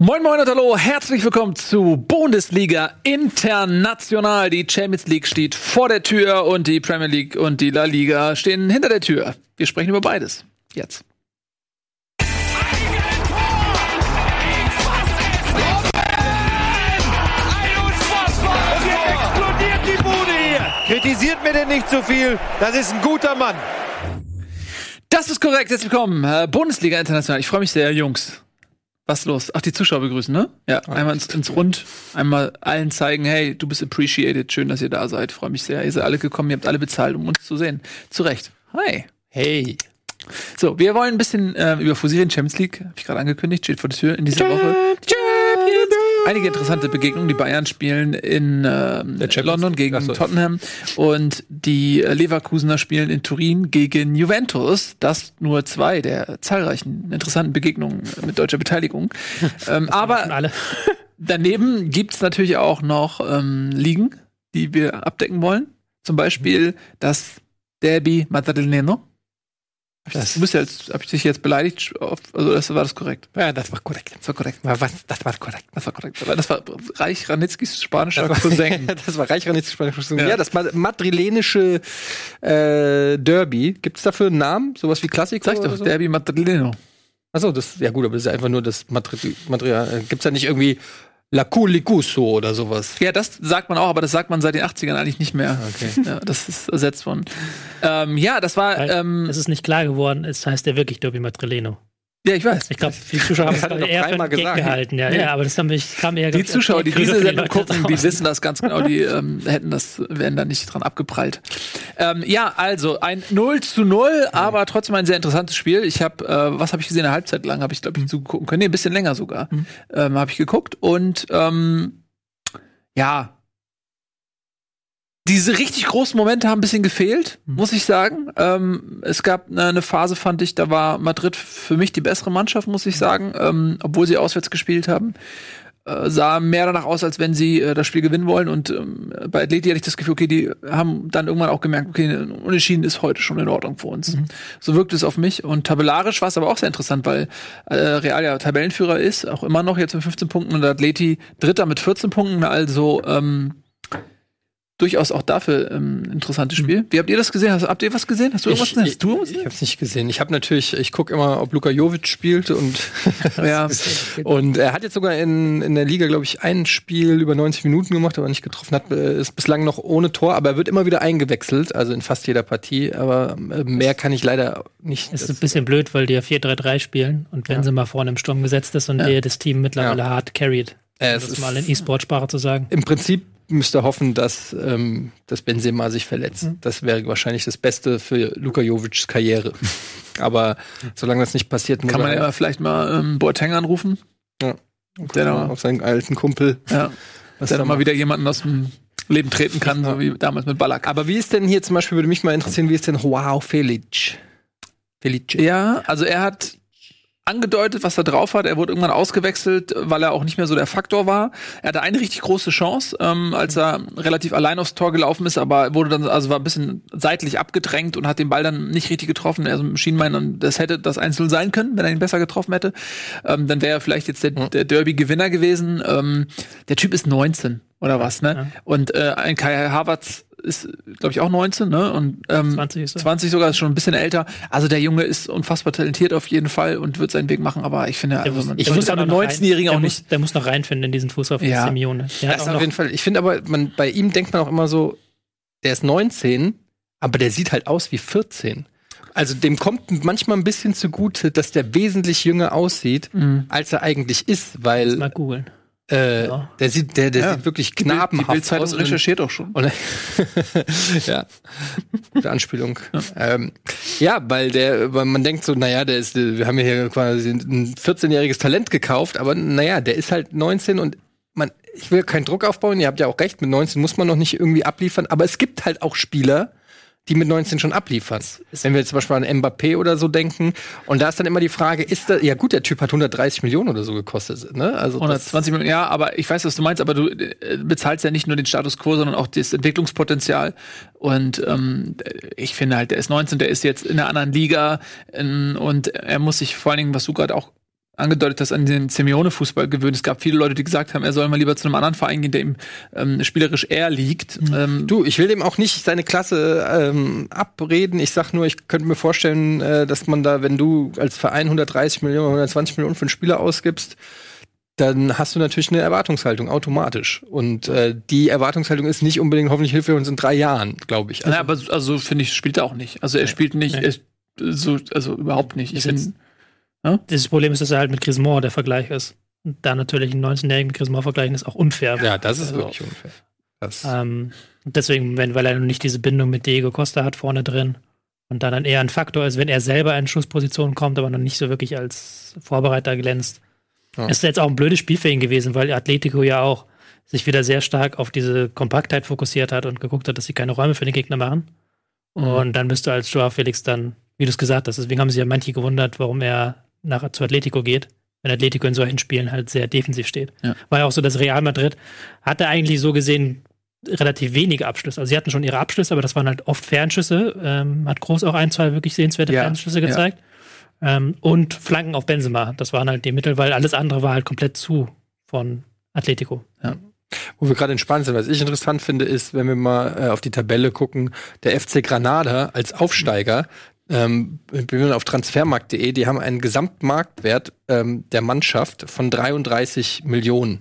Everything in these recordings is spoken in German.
Moin Moin und Hallo, herzlich willkommen zu Bundesliga International. Die Champions League steht vor der Tür und die Premier League und die La Liga stehen hinter der Tür. Wir sprechen über beides. Jetzt. explodiert die Bude hier. Kritisiert mir denn nicht zu viel. Das ist ein guter Mann. Das ist korrekt. Herzlich willkommen. Äh, Bundesliga International. Ich freue mich sehr, Jungs. Was los? Ach, die Zuschauer begrüßen, ne? Ja, einmal ins, ins Rund, einmal allen zeigen, hey, du bist appreciated, schön, dass ihr da seid, freue mich sehr. Ihr seid alle gekommen, ihr habt alle bezahlt, um uns zu sehen. Zu Recht. Hi. Hey. So, wir wollen ein bisschen äh, über Fusilien Champions League, habe ich gerade angekündigt, steht vor der Tür in dieser Woche. Einige interessante Begegnungen. Die Bayern spielen in ähm, London gegen so. Tottenham und die äh, Leverkusener spielen in Turin gegen Juventus. Das nur zwei der zahlreichen interessanten Begegnungen mit deutscher Beteiligung. ähm, aber daneben gibt's natürlich auch noch ähm, Ligen, die wir abdecken wollen. Zum Beispiel das Derby Madrileno. Das du bist ja jetzt, hab ich dich jetzt beleidigt? Also das war das korrekt. Ja, das war korrekt. Das war korrekt. Das war korrekt. Das war korrekt. Das war Reich Ranitzkis spanischer Cousin. das war Reichranitz Spanisch. Ja. das ma- madrilenische äh, Derby. Gibt es dafür einen Namen? Sowas wie Klassiker? Sag ich doch, so? Derby Madrileno. Achso, das ja gut, aber das ist ja einfach nur das. Madrid äh, gibt's da nicht irgendwie La Culicuso oder sowas? Ja, das sagt man auch, aber das sagt man seit den 80ern eigentlich nicht mehr. Okay. Ja, das ist ersetzt worden. Ähm, ja, das war, ähm, es ist nicht klar geworden, es heißt ja wirklich Derby Madrileno. Ja, ich weiß. Ich glaube, die Zuschauer haben es er doch eher dreimal gesagt. gehalten. Ja, ja, aber das haben wir, kam eher Die Zuschauer, die diese Sendung gucken, die wissen. das ganz genau, die ähm, hätten das, wären da nicht dran abgeprallt. Ähm, ja, also ein 0 zu 0, aber trotzdem ein sehr interessantes Spiel. Ich habe, äh, was habe ich gesehen, eine Halbzeit lang habe ich, glaube ich, zugucken können. Nee, ein bisschen länger sogar. Ähm, habe ich geguckt und ähm, ja, diese richtig großen Momente haben ein bisschen gefehlt, muss ich sagen. Ähm, es gab eine, Phase, fand ich, da war Madrid für mich die bessere Mannschaft, muss ich sagen, ähm, obwohl sie auswärts gespielt haben äh, sah mehr danach aus, als wenn sie äh, das Spiel gewinnen wollen. Und ähm, bei Atleti hatte ich das Gefühl, okay, die haben dann irgendwann auch gemerkt, okay, Unentschieden ist heute schon in Ordnung für uns. So wirkt es auf mich. Und tabellarisch war es aber auch sehr interessant, weil äh, Real ja Tabellenführer ist, auch immer noch jetzt mit 15 Punkten und Atleti Dritter mit 14 Punkten. Also ähm, durchaus auch dafür ähm, ein interessantes Spiel. Wie habt ihr das gesehen? Hast, habt ihr was gesehen? Hast du irgendwas gesehen? Hast du irgendwas ich, gesehen? ich hab's nicht gesehen. Ich habe natürlich, ich gucke immer, ob Luka Jovic spielt und Ja. und er hat jetzt sogar in, in der Liga, glaube ich, ein Spiel über 90 Minuten gemacht, aber nicht getroffen hat. Äh, Ist bislang noch ohne Tor, aber er wird immer wieder eingewechselt, also in fast jeder Partie. Aber äh, mehr kann ich leider nicht. Es ist ein bisschen blöd, weil die ja 4-3-3 spielen und wenn sie mal vorne im Sturm gesetzt ist und der das Team mittlerweile hart carried. Äh, Um es das ist- mal in E-Sport-Sprache zu sagen. Im Prinzip müsste hoffen, dass, ähm, dass Benzema sich verletzt. Mhm. Das wäre wahrscheinlich das Beste für Luka Jovics Karriere. Aber solange das nicht passiert, Kann man ja vielleicht mal ähm, Boateng anrufen. Ja. Der da, auf seinen alten Kumpel. ja, dass er der da mal wieder jemanden aus dem Leben treten kann, so wie damals mit Ballack. Aber wie ist denn hier zum Beispiel, würde mich mal interessieren, wie ist denn Joao Felic? Felice. Ja, also er hat angedeutet, was er drauf hat. Er wurde irgendwann ausgewechselt, weil er auch nicht mehr so der Faktor war. Er hatte eine richtig große Chance, ähm, als er relativ allein aufs Tor gelaufen ist, aber wurde dann, also war ein bisschen seitlich abgedrängt und hat den Ball dann nicht richtig getroffen. Also schien meinen, das hätte das Einzel sein können, wenn er ihn besser getroffen hätte. Ähm, dann wäre er vielleicht jetzt der, der Derby-Gewinner gewesen. Ähm, der Typ ist 19 oder was, ne? Und äh, ein Kai Havertz ist, glaube ich, auch 19, ne? Und ähm, 20 ist er. 20 sogar, ist schon ein bisschen älter. Also der Junge ist unfassbar talentiert auf jeden Fall und wird seinen Weg machen, aber ich finde, also man, Der ich muss rein- 19-Jährigen auch der nicht. Muss, der muss noch reinfinden in diesen Fußball von Ja. Simeone. Der Das auf jeden Fall. Ich finde aber, man, bei ihm denkt man auch immer so, der ist 19, aber der sieht halt aus wie 14. Also dem kommt manchmal ein bisschen zugute, dass der wesentlich jünger aussieht, Mhm. als er eigentlich ist, weil mal googeln. Äh, Ja. der sieht, der, der Ja. sieht wirklich Die knabenhaft Bildzeitung aus. recherchiert auch schon. Ja, gute Anspielung. Ja. Ähm, ja, weil der, weil man denkt so, naja, der ist, wir haben hier quasi ein 14-jähriges Talent gekauft, aber naja, der ist halt 19 und man, ich will keinen Druck aufbauen, ihr habt ja auch recht, mit 19 muss man noch nicht irgendwie abliefern, aber es gibt halt auch Spieler, die mit 19 schon abliefern. Wenn wir jetzt zum Beispiel an Mbappé oder so denken. Und da ist dann immer die Frage, ist da, ja gut, der Typ hat 130 Millionen oder so gekostet, ne? Also das- 120 Millionen, ja, aber ich weiß, was du meinst, aber du äh, bezahlst ja nicht nur den Status quo, sondern auch das Entwicklungspotenzial. Und ähm, ich finde halt, der ist 19, der ist jetzt in einer anderen Liga ähm, und er muss sich vor allen Dingen, was du gerade auch angedeutet hast, an den Simeone-Fußball gewöhnt. Es gab viele Leute, die gesagt haben, er soll mal lieber zu einem anderen Verein gehen, der ihm ähm, spielerisch eher liegt. Mhm. Ähm, du, ich will dem auch nicht seine Klasse ähm, abreden. Ich sag nur, ich könnte mir vorstellen, äh, dass man da, wenn du als Verein 130 Millionen, 120 Millionen für einen Spieler ausgibst, dann hast du natürlich eine Erwartungshaltung automatisch. Und äh, die Erwartungshaltung ist nicht unbedingt hoffentlich Hilfe uns in drei Jahren, glaube ich. Also, ja, aber also finde ich, spielt er auch nicht. Also er spielt nicht, nee. er, so, also überhaupt nicht. Ich finde ja? Das Problem ist, dass er halt mit Griezmann der Vergleich ist. Und da natürlich einen 19-Jährigen mit Griezmann vergleichen, ist auch unfair. Ja, das ist also, wirklich unfair. Ähm, deswegen, wenn, weil er nicht diese Bindung mit Diego Costa hat vorne drin und da dann eher ein Faktor ist, wenn er selber in Schussposition kommt, aber noch nicht so wirklich als Vorbereiter glänzt. Ja. Ist jetzt auch ein blödes Spiel für ihn gewesen, weil Atletico ja auch sich wieder sehr stark auf diese Kompaktheit fokussiert hat und geguckt hat, dass sie keine Räume für den Gegner machen. Mhm. Und dann bist du als Joao Felix dann, wie du es gesagt hast, deswegen haben sich ja manche gewundert, warum er nach, zu Atletico geht, wenn Atletico in solchen Spielen halt sehr defensiv steht. Ja. War ja auch so, dass Real Madrid hatte eigentlich so gesehen relativ wenige Abschlüsse. Also sie hatten schon ihre Abschlüsse, aber das waren halt oft Fernschüsse. Ähm, hat Groß auch ein, zwei wirklich sehenswerte ja. Fernschüsse gezeigt. Ja. Ähm, und Flanken auf Benzema. Das waren halt die Mittel, weil alles andere war halt komplett zu von Atletico. Ja. Wo wir gerade Spanien sind, was ich interessant finde, ist, wenn wir mal äh, auf die Tabelle gucken, der FC Granada als Aufsteiger, ähm, bin auf transfermarkt.de, die haben einen Gesamtmarktwert ähm, der Mannschaft von 33 Millionen.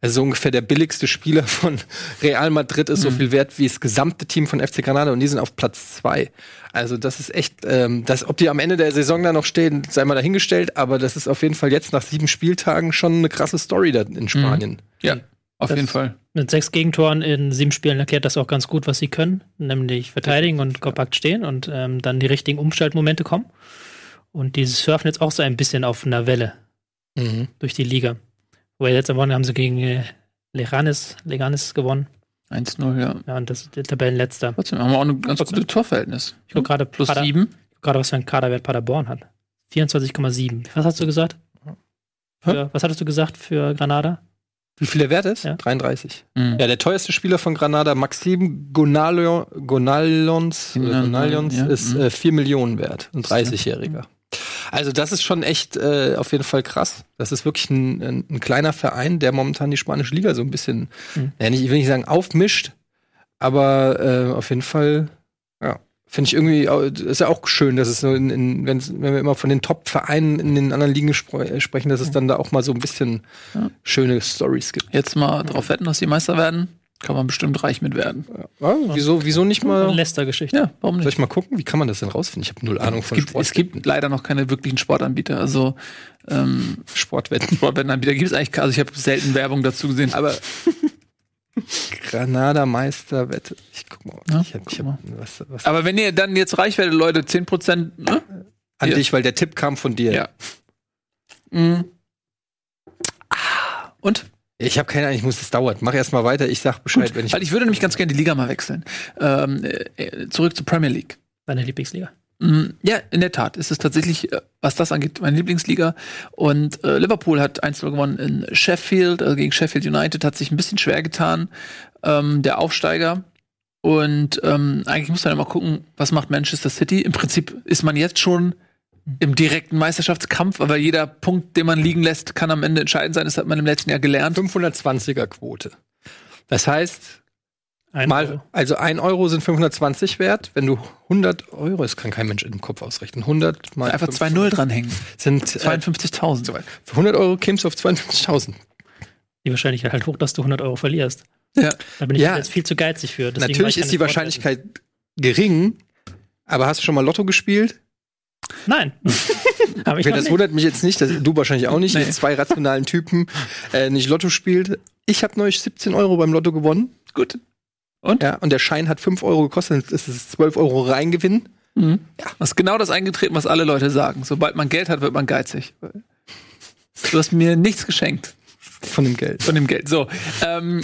Also ungefähr der billigste Spieler von Real Madrid ist mhm. so viel wert wie das gesamte Team von FC Granada und die sind auf Platz zwei. Also das ist echt, ähm, das, ob die am Ende der Saison da noch stehen, sei mal dahingestellt, aber das ist auf jeden Fall jetzt nach sieben Spieltagen schon eine krasse Story da in Spanien. Mhm. Ja. Auf das jeden Fall. Mit sechs Gegentoren in sieben Spielen erklärt das auch ganz gut, was sie können, nämlich verteidigen und kompakt stehen und ähm, dann die richtigen Umschaltmomente kommen. Und die surfen jetzt auch so ein bisschen auf einer Welle mhm. durch die Liga. Wobei jetzt am Wochenende haben sie gegen äh, Leganes, Leganes gewonnen. 1-0, ja. Ja, und das ist der Tabellenletzter. Trotzdem haben wir auch ein ganz gutes Torverhältnis. Ich gucke gerade plus Pader, sieben. Gerade was für ein Kaderwert Paderborn hat. 24,7. Was hast du gesagt? Für, was hattest du gesagt für Granada? Wie viel der Wert ist? Ja. 33. Mhm. Ja, der teuerste Spieler von Granada, Maxim Gonalion, Gonalions, Gonalions ja. ist mhm. äh, 4 Millionen wert. Ein 30-Jähriger. Also das ist schon echt äh, auf jeden Fall krass. Das ist wirklich ein, ein, ein, kleiner Verein, der momentan die spanische Liga so ein bisschen, mhm. ja, nicht, ich will nicht sagen aufmischt, aber äh, auf jeden Fall Finde ich irgendwie, ist ja auch schön, dass es so in, in wenn wir immer von den Top-Vereinen in den anderen Ligen spre sprechen, dass es dann da auch mal so ein bisschen ja. schöne Stories gibt. Jetzt mal drauf wetten, dass die Meister werden. Kann man bestimmt reich mit werden. Ja, wieso, wieso nicht mal? Leicester-Geschichte. Ja, warum nicht? Soll ich mal gucken? Wie kann man das denn rausfinden? Ich habe null Ahnung von es gibt, Sport. Es gibt leider noch keine wirklichen Sportanbieter. Also ähm, Sportwetten. Sportwettenanbieter gibt es eigentlich. Also ich habe selten Werbung dazu gesehen. Aber Granada Meisterwette. Ich guck mal. Ja, ich hab, ich hab, was, was Aber wenn ihr dann jetzt reich werdet, Leute, 10%, ne? An Hier. dich, weil der Tipp kam von dir. Ja. Mhm. Ah, und? Ich habe keine Ahnung, ich muss, das dauert. Mach erst mal weiter, ich sag Bescheid, Gut, wenn ich. Weil ich würde nämlich ganz gerne die Liga mal wechseln. Ähm, äh, zurück zur Premier League. Deine Lieblingsliga. Mhm. Ja, in der Tat ist es tatsächlich, äh, was das angeht, meine Lieblingsliga. Und äh, Liverpool hat 1-0 gewonnen in Sheffield, also gegen Sheffield United, hat sich ein bisschen schwer getan, ähm, der Aufsteiger. Und ähm, eigentlich muss man ja mal gucken, was macht Manchester City. Im Prinzip ist man jetzt schon im direkten Meisterschaftskampf, aber jeder Punkt, den man liegen lässt, kann am Ende entscheidend sein. Das hat man im letzten Jahr gelernt. 520er Quote. Das heißt, ein mal, Euro. also ein Euro sind 520 wert. Wenn du 100 Euro, das kann kein Mensch im Kopf ausrechnen, 100 mal. Einfach 2-0 dranhängen. Sind 52.000. Äh, für 100 Euro kämst du auf 52.000. Die Wahrscheinlichkeit halt hoch, dass du 100 Euro verlierst. Ja. Da bin ich ja. jetzt viel zu geizig für. Deswegen Natürlich ist die Wahrscheinlichkeit gering, aber hast du schon mal Lotto gespielt? Nein. aber ich das nicht. wundert mich jetzt nicht, dass du wahrscheinlich auch nicht, nee. zwei rationalen Typen äh, nicht Lotto spielt. Ich habe neulich 17 Euro beim Lotto gewonnen. Gut. Und? Ja, und der Schein hat 5 Euro gekostet, das ist 12 Euro Reingewinn. Mhm. Ja. Das ist genau das eingetreten, was alle Leute sagen. Sobald man Geld hat, wird man geizig. Du hast mir nichts geschenkt. Von dem Geld. Von dem Geld. So. Ähm,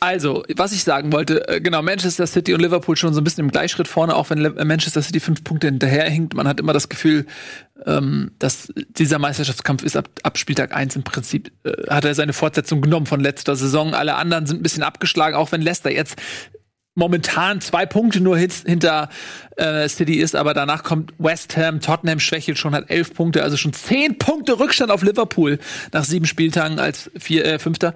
also, was ich sagen wollte, äh, genau, Manchester City und Liverpool schon so ein bisschen im Gleichschritt vorne, auch wenn äh, Manchester City fünf Punkte hinterherhinkt. Man hat immer das Gefühl, ähm, dass dieser Meisterschaftskampf ist ab, ab Spieltag eins im Prinzip, äh, hat er seine Fortsetzung genommen von letzter Saison. Alle anderen sind ein bisschen abgeschlagen, auch wenn Leicester jetzt momentan zwei Punkte nur hinter äh, City ist, aber danach kommt West Ham, Tottenham schwächelt schon, hat elf Punkte, also schon zehn Punkte Rückstand auf Liverpool nach sieben Spieltagen als vier, äh, Fünfter.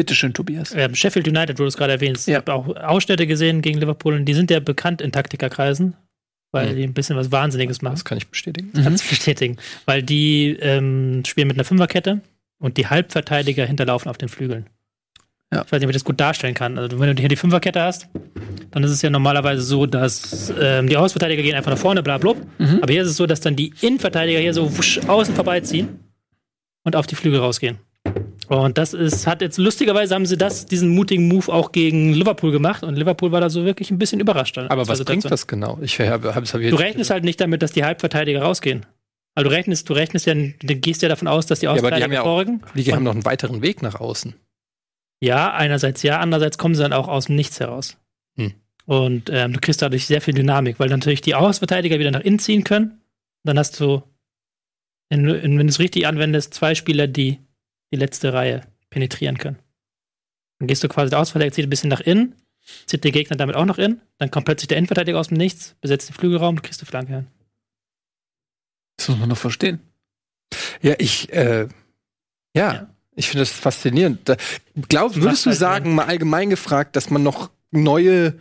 Bitteschön, Tobias. Ähm, Sheffield United, wo du es gerade erwähnst. Ja. Ich habe auch Ausschnitte gesehen gegen Liverpool und die sind ja bekannt in Taktikerkreisen, weil mhm. die ein bisschen was Wahnsinniges machen. Das kann ich bestätigen. Mhm. Kannst bestätigen. Weil die ähm, spielen mit einer Fünferkette und die Halbverteidiger hinterlaufen auf den Flügeln. Ja. Ich weiß nicht, ob ich das gut darstellen kann. Also, wenn du hier die Fünferkette hast, dann ist es ja normalerweise so, dass ähm, die Außenverteidiger gehen einfach nach vorne, bla, bla. Mhm. Aber hier ist es so, dass dann die Innenverteidiger hier so wusch, außen vorbeiziehen und auf die Flügel rausgehen. Und das ist, hat jetzt lustigerweise haben sie das, diesen mutigen Move auch gegen Liverpool gemacht und Liverpool war da so wirklich ein bisschen überrascht. Aber was bringt das genau? Ich hab, hab, hab du rechnest halt nicht damit, dass die Halbverteidiger rausgehen. Also du rechnest, du rechnest ja, du gehst ja davon aus, dass die Außenverteidiger ja, aber die haben ja auch, Die haben noch einen weiteren Weg nach außen. Ja, einerseits ja, andererseits kommen sie dann auch aus dem Nichts heraus. Hm. Und ähm, du kriegst dadurch sehr viel Dynamik, weil natürlich die Außenverteidiger wieder nach innen ziehen können. Dann hast du, wenn du, wenn du es richtig anwendest, zwei Spieler, die die letzte Reihe penetrieren können. Dann gehst du quasi, der Außenverteidiger zieht ein bisschen nach innen, zieht der Gegner damit auch noch in, dann kommt plötzlich der Innenverteidiger aus dem Nichts, besetzt den Flügelraum, du kriegst die Flanke hin. Das muss man noch verstehen. Ja, ich, äh, ja, ja. ich finde das faszinierend. Da, glaub, würdest du sagen, mal allgemein gefragt, dass man noch neue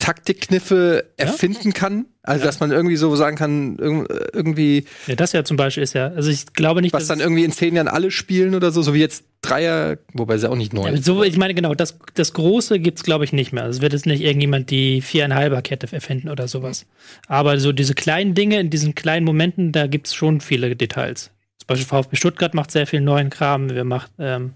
Taktikkniffe erfinden ja? kann? Also, ja. dass man irgendwie so sagen kann, irgendwie. Ja, das ja zum Beispiel ist ja. Also, ich glaube nicht, was dann irgendwie in zehn Jahren alle spielen oder so, so wie jetzt Dreier, wobei sie auch nicht neu ja, so, Ich meine, genau, das, das Große gibt's glaube ich, nicht mehr. Also, es wird jetzt nicht irgendjemand die viereinhalber Kette erfinden oder sowas. Aber so diese kleinen Dinge in diesen kleinen Momenten, da gibt's schon viele Details. Zum Beispiel VfB Stuttgart macht sehr viel neuen Kram. Wir macht, ähm,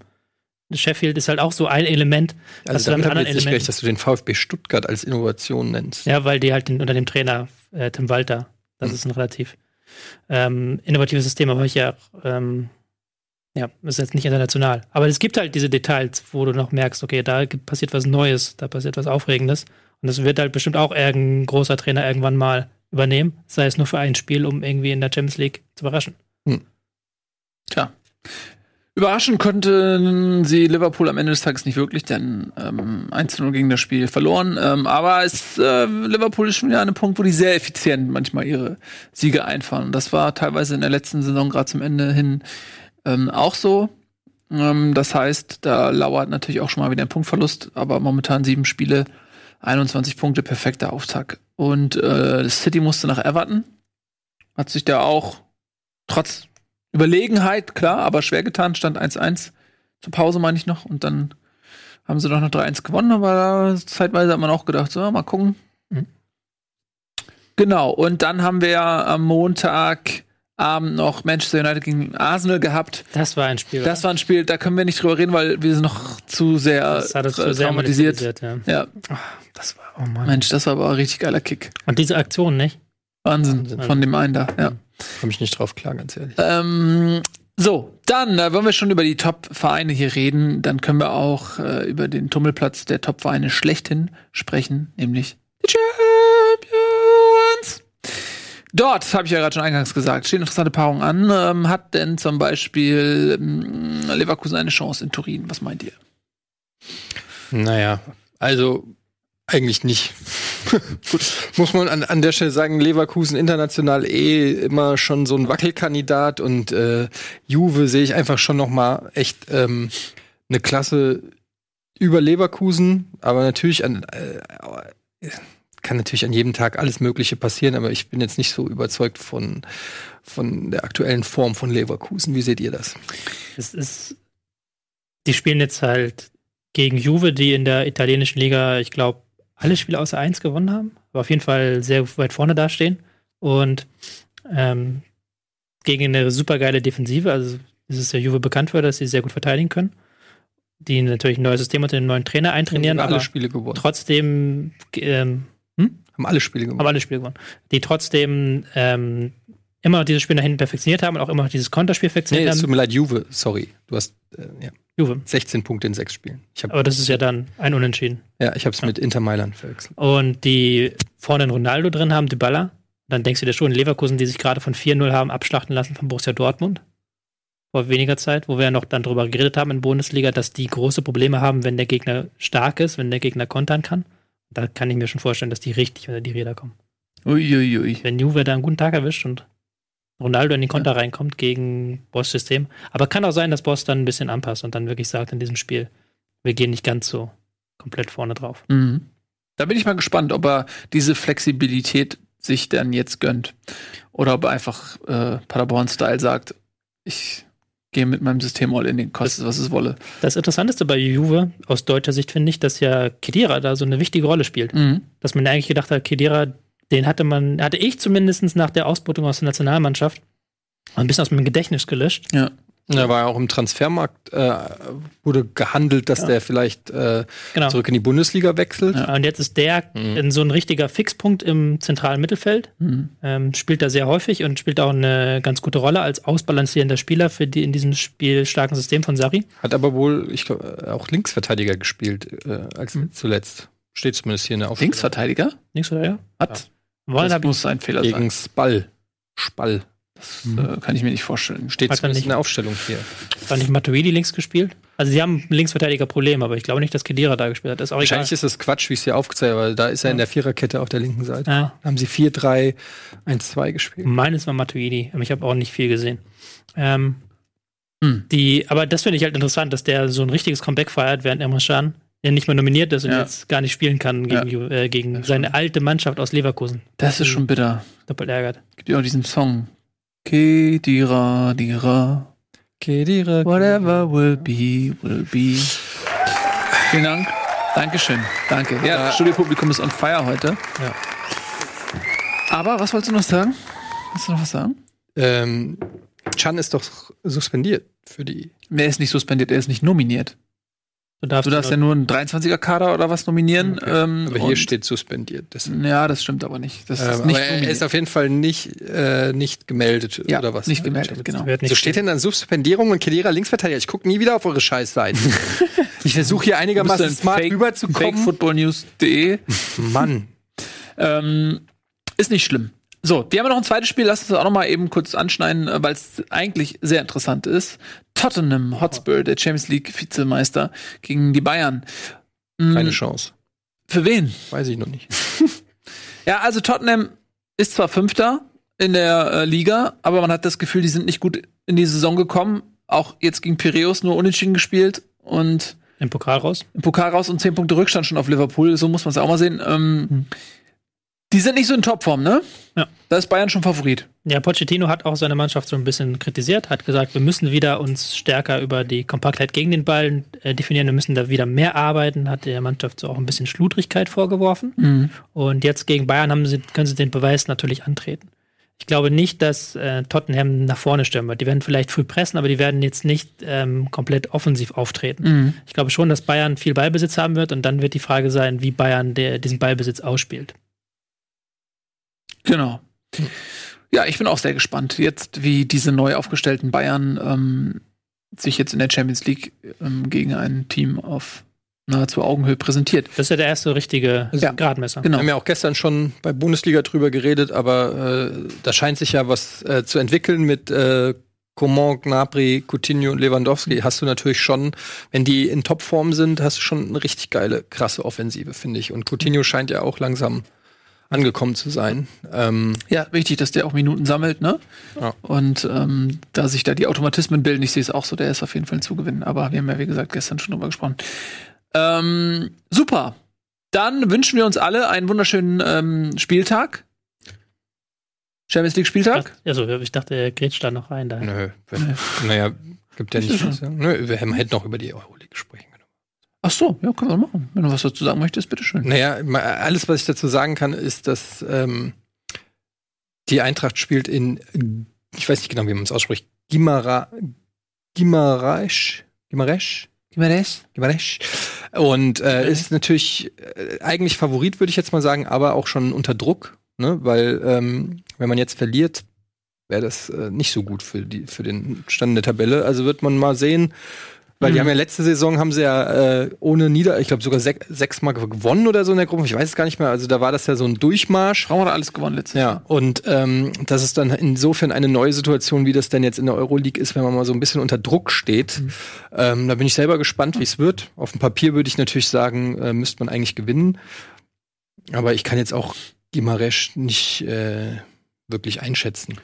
Sheffield ist halt auch so ein Element. Also damit habe ich jetzt nicht gerecht, dass du den VfB Stuttgart als Innovation nennst. Ja, weil die halt den, unter dem Trainer äh, Tim Walter, das hm. ist ein relativ ähm, innovatives System, aber ich ja, ähm, ja, ist jetzt nicht international. Aber es gibt halt diese Details, wo du noch merkst, okay, da passiert was Neues, da passiert was Aufregendes. Und das wird halt bestimmt auch irgendein großer Trainer irgendwann mal übernehmen, sei es nur für ein Spiel, um irgendwie in der Champions League zu überraschen. Hm. Tja. Überraschen könnten sie Liverpool am Ende des Tages nicht wirklich, denn ähm, 1-0 gegen das Spiel verloren. Ähm, aber es, äh, Liverpool ist schon wieder an einem Punkt, wo die sehr effizient manchmal ihre Siege einfahren. Und das war teilweise in der letzten Saison gerade zum Ende hin ähm, auch so. Ähm, das heißt, da lauert natürlich auch schon mal wieder ein Punktverlust, aber momentan sieben Spiele, 21 Punkte, perfekter Auftakt. Und äh, City musste nach Everton. Hat sich da auch trotz Überlegenheit, klar, aber schwer getan, stand 1-1 zur Pause, meine ich noch. Und dann haben sie doch noch 3-1 gewonnen, aber zeitweise hat man auch gedacht, so, mal gucken. Mhm. Genau, und dann haben wir am Montagabend noch Manchester United gegen Arsenal gehabt. Das war ein Spiel. Das war ein Spiel, da können wir nicht drüber reden, weil wir sind noch zu sehr, das hat zu sehr traumatisiert. Ja. ja. Oh, das war, oh Mann. Mensch, das war aber ein richtig geiler Kick. Und diese Aktion, nicht? Wahnsinn, Wahnsinn. von dem einen da, ja. Komme ich nicht drauf klar, ganz ehrlich. Ähm, so, dann, äh, wenn wir schon über die Top-Vereine hier reden, dann können wir auch äh, über den Tummelplatz der Top-Vereine schlechthin sprechen, nämlich die Champions. Dort, habe ich ja gerade schon eingangs gesagt, stehen interessante Paarungen an. Ähm, hat denn zum Beispiel ähm, Leverkusen eine Chance in Turin? Was meint ihr? Naja, also eigentlich nicht. Gut, muss man an, an der Stelle sagen, Leverkusen international eh immer schon so ein Wackelkandidat und äh, Juve sehe ich einfach schon noch mal echt ähm, eine Klasse über Leverkusen, aber natürlich an äh, kann natürlich an jedem Tag alles Mögliche passieren, aber ich bin jetzt nicht so überzeugt von von der aktuellen Form von Leverkusen. Wie seht ihr das? Es ist die spielen jetzt halt gegen Juve, die in der italienischen Liga, ich glaube, alle Spiele außer eins gewonnen haben, aber auf jeden Fall sehr weit vorne dastehen. Und ähm, gegen eine supergeile Defensive, also es ist ja Juve bekannt für, dass sie sehr gut verteidigen können. Die natürlich ein neues System unter dem neuen Trainer eintrainieren, haben alle Spiele gewonnen. trotzdem ähm, hm? haben alle Spiele gewonnen. Haben alle Spiele gewonnen. Die trotzdem ähm, immer dieses Spiel nach hinten perfektioniert haben und auch immer dieses Konterspiel perfektioniert nee, haben. Es tut mir leid, Juve, sorry. Du hast äh, ja. Juve. 16 Punkte in sechs Spielen. Aber das ist ja dann ein Unentschieden. Ja, ich habe es ja. mit Inter Mailand verwechselt. Und die vorne einen Ronaldo drin haben, Baller. Dann denkst du dir schon, Leverkusen, die sich gerade von 4-0 haben abschlachten lassen von Borussia Dortmund. Vor weniger Zeit, wo wir ja noch dann drüber geredet haben in Bundesliga, dass die große Probleme haben, wenn der Gegner stark ist, wenn der Gegner kontern kann. da kann ich mir schon vorstellen, dass die richtig unter die Räder kommen. Uiuiui. Ui, ui. Wenn Juve da einen guten Tag erwischt und Ronaldo in den Konter ja. reinkommt gegen Boss-System. Aber kann auch sein, dass Boss dann ein bisschen anpasst und dann wirklich sagt in diesem Spiel, wir gehen nicht ganz so komplett vorne drauf. Mhm. Da bin ich mal gespannt, ob er diese Flexibilität sich dann jetzt gönnt. Oder ob er einfach äh, Paderborn-Style sagt, ich gehe mit meinem System all in den kostet, was es wolle. Das Interessanteste bei Juve aus deutscher Sicht finde ich, dass ja Kedira da so eine wichtige Rolle spielt. Mhm. Dass man eigentlich gedacht hat, Kedira, den hatte man, hatte ich zumindest nach der Ausbeutung aus der Nationalmannschaft ein bisschen aus meinem Gedächtnis gelöscht. Ja. Er war ja auch im Transfermarkt, äh, wurde gehandelt, dass ja. der vielleicht äh, genau. zurück in die Bundesliga wechselt. Ja, und jetzt ist der mhm. so ein richtiger Fixpunkt im zentralen Mittelfeld. Mhm. Ähm, spielt da sehr häufig und spielt auch eine ganz gute Rolle als ausbalancierender Spieler für die in diesem spielstarken System von Sari. Hat aber wohl, ich glaube, auch Linksverteidiger gespielt äh, als mhm. zuletzt. Steht zumindest hier in der Aufstellung. Linksverteidiger? Linksverteidiger? Hat. Ja. Das muss ein Fehler Gegen sein. Gegen Spall. Spall. Das mhm. äh, kann ich mir nicht vorstellen. Steht zumindest in der Aufstellung hier. War nicht Matuidi links gespielt? Also sie haben ein Linksverteidiger-Problem, aber ich glaube nicht, dass Kedira da gespielt hat. Das ist auch Wahrscheinlich egal. ist das Quatsch, wie es hier aufgezeigt weil da ist er ja. in der Viererkette auf der linken Seite. Ja. Da haben sie 4-3-1-2 gespielt. Meines war Matuidi, aber ich habe auch nicht viel gesehen. Ähm, hm. die, aber das finde ich halt interessant, dass der so ein richtiges Comeback feiert, während Emre Can ja nicht mehr nominiert ist und ja. jetzt gar nicht spielen kann gegen, ja. äh, gegen seine alte Mannschaft aus Leverkusen. Das ist schon bitter. Doppelt ärgert. Gibt ja auch diesen Song. Kedira, Dira. Kedira. Whatever will be, will be. Vielen Dank. Dankeschön. Danke. Ja, das Studiopublikum ist on fire heute. Ja. Aber was wolltest du noch sagen? Willst du noch was sagen? Ähm, Chan ist doch suspendiert für die. Er ist nicht suspendiert, er ist nicht nominiert. Du darfst, du darfst ja nur einen 23er-Kader oder was nominieren. Okay. Ähm, aber hier steht suspendiert. Deswegen. Ja, das stimmt aber nicht. Das ähm, ist nicht er ist auf jeden Fall nicht, äh, nicht gemeldet ja, oder was? Nicht gemeldet, genau. Nicht so steht denn dann Suspendierung und Kedira Linksverteidiger. Ich gucke nie wieder auf eure Scheißseiten. ich versuche hier einigermaßen smart fake, rüberzukommen. Fakefootballnews.de. Mann. ähm, ist nicht schlimm. So, wir haben noch ein zweites Spiel, lass uns das auch noch mal eben kurz anschneiden, äh, weil es eigentlich sehr interessant ist. Tottenham Hotspur, der Champions League Vizemeister gegen die Bayern. Mhm. Keine Chance. Für wen? Weiß ich noch nicht. ja, also Tottenham ist zwar Fünfter in der äh, Liga, aber man hat das Gefühl, die sind nicht gut in die Saison gekommen. Auch jetzt gegen Piraeus nur unentschieden gespielt und im Pokal raus. Im Pokal raus und zehn Punkte Rückstand schon auf Liverpool. So muss man es auch mal sehen. Ähm, mhm. Die sind nicht so in Topform, ne? Ja. Da ist Bayern schon Favorit. Ja, Pochettino hat auch seine Mannschaft so ein bisschen kritisiert, hat gesagt, wir müssen wieder uns stärker über die Kompaktheit gegen den Ball äh, definieren, wir müssen da wieder mehr arbeiten, hat der Mannschaft so auch ein bisschen Schludrigkeit vorgeworfen. Mhm. Und jetzt gegen Bayern haben sie, können sie den Beweis natürlich antreten. Ich glaube nicht, dass äh, Tottenham nach vorne stürmen wird. Die werden vielleicht früh pressen, aber die werden jetzt nicht ähm, komplett offensiv auftreten. Mhm. Ich glaube schon, dass Bayern viel Ballbesitz haben wird und dann wird die Frage sein, wie Bayern der, diesen Ballbesitz ausspielt. Genau. Ja, ich bin auch sehr gespannt, jetzt wie diese neu aufgestellten Bayern ähm, sich jetzt in der Champions League ähm, gegen ein Team auf nahezu Augenhöhe präsentiert. Das ist ja der erste richtige ja, Gradmesser. Genau. Wir haben ja auch gestern schon bei Bundesliga drüber geredet, aber äh, da scheint sich ja was äh, zu entwickeln mit äh, Coman, Gnabry, Coutinho und Lewandowski. Hast du natürlich schon, wenn die in Topform sind, hast du schon eine richtig geile, krasse Offensive, finde ich. Und Coutinho scheint ja auch langsam angekommen zu sein. Ähm ja, wichtig, dass der auch Minuten sammelt, ne? Ja. Und ähm, da sich da die Automatismen bilden, ich sehe es auch so, der ist auf jeden Fall ein Zugewinn. Aber wir haben ja, wie gesagt, gestern schon drüber gesprochen. Ähm, super. Dann wünschen wir uns alle einen wunderschönen ähm, Spieltag. Champions League Spieltag? Also, ich dachte, er grätscht da noch rein. Da. Nö, naja, gibt ja nicht. Nö, wir hätten noch über die Euroleague sprechen Ach so, ja, können wir machen. Wenn du was dazu sagen möchtest, bitteschön. Naja, alles, was ich dazu sagen kann, ist, dass ähm, die Eintracht spielt in, ich weiß nicht genau, wie man es ausspricht, Gimara, Gimaraesch, Gimaresch? Gimaresch? Gimaresch. Und äh, ist natürlich äh, eigentlich Favorit, würde ich jetzt mal sagen, aber auch schon unter Druck, ne? weil ähm, wenn man jetzt verliert, wäre das äh, nicht so gut für, die, für den Stand der Tabelle. Also wird man mal sehen, weil mhm. die haben ja letzte Saison haben sie ja äh, ohne Nieder, ich glaube sogar sech, sechsmal gewonnen oder so in der Gruppe. Ich weiß es gar nicht mehr. Also da war das ja so ein Durchmarsch. Frauen hat alles gewonnen letztes Jahr. Ja. Und ähm, das ist dann insofern eine neue Situation, wie das denn jetzt in der Euroleague ist, wenn man mal so ein bisschen unter Druck steht. Mhm. Ähm, da bin ich selber gespannt, wie es wird. Auf dem Papier würde ich natürlich sagen, äh, müsste man eigentlich gewinnen. Aber ich kann jetzt auch Gimaresch nicht äh, wirklich einschätzen.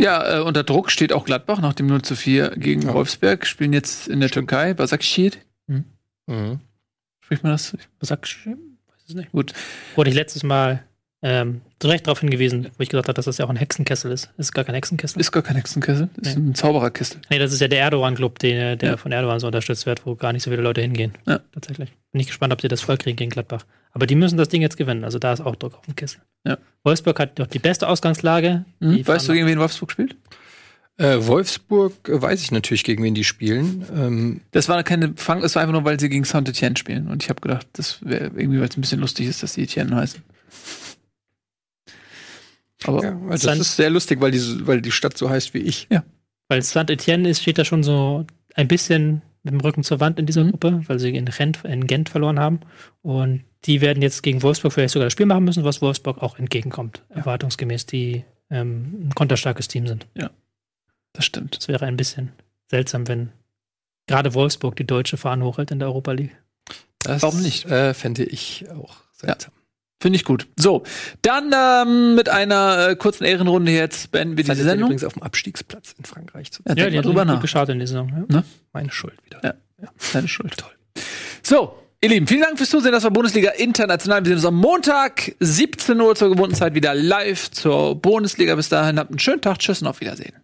Ja, äh, unter Druck steht auch Gladbach nach dem 0 zu 4 gegen Ja. Wolfsberg. Spielen jetzt in der Türkei, Basakşehir. Mhm. Spricht man das? Du? Weiß es nicht. Gut. Wurde ich letztes Mal ähm, direkt darauf hingewiesen, wo ich gesagt habe, dass das ja auch ein Hexenkessel ist. Es ist gar kein Hexenkessel. Ist gar kein Hexenkessel. Ist Nee. ein Zaubererkessel. nee, das ist ja der Erdogan-Club, der, der Ja. von Erdogan so unterstützt wird, wo gar nicht so viele Leute hingehen. Ja. Tatsächlich. Bin ich gespannt, ob sie das voll kriegen gegen Gladbach. Aber die müssen das Ding jetzt gewinnen. Also da ist auch Druck auf den Kessel. Ja. Wolfsburg hat doch die beste Ausgangslage. Hm? Die Weißt du, gegen wen Wolfsburg spielt? Äh, Wolfsburg äh, weiß ich natürlich, gegen wen die spielen. Ähm, Das war keine Fang, es war einfach nur, weil sie gegen Saint-Etienne spielen. Und ich habe gedacht, das wäre irgendwie, weil es ein bisschen lustig ist, dass die Etienne heißen. Aber ja, also San- das ist sehr lustig, weil die, weil die Stadt so heißt wie ich. Weil Saint-Etienne ist, steht da schon so ein bisschen mit dem Rücken zur Wand in dieser Mhm. Gruppe, weil sie in, Gent, in Gent verloren haben. Und die werden jetzt gegen Wolfsburg vielleicht sogar das Spiel machen müssen, was Wolfsburg auch entgegenkommt. Erwartungsgemäß, die ähm, ein konterstarkes Team sind. das stimmt. Es wäre ein bisschen seltsam, wenn gerade Wolfsburg die deutsche Fahne hochhält in der Europa League. Das Warum nicht? Äh, fände ich auch seltsam. Finde ich gut. So, dann ähm, mit einer äh, kurzen Ehrenrunde jetzt beenden wir Seid diese ihr Sendung. übrigens auf dem Abstiegsplatz in Frankreich zu Ja, mal hat drüber nach. geschaut in der Saison. Ja. Meine Schuld wieder. Ja. Deine Schuld. Toll. So, ihr Lieben, vielen Dank fürs Zusehen. Das war Bundesliga International. Wir sehen uns am Montag, 17 Uhr zur gewohnten Zeit wieder live zur Bundesliga. Bis dahin habt einen schönen Tag. Tschüss und auf Wiedersehen.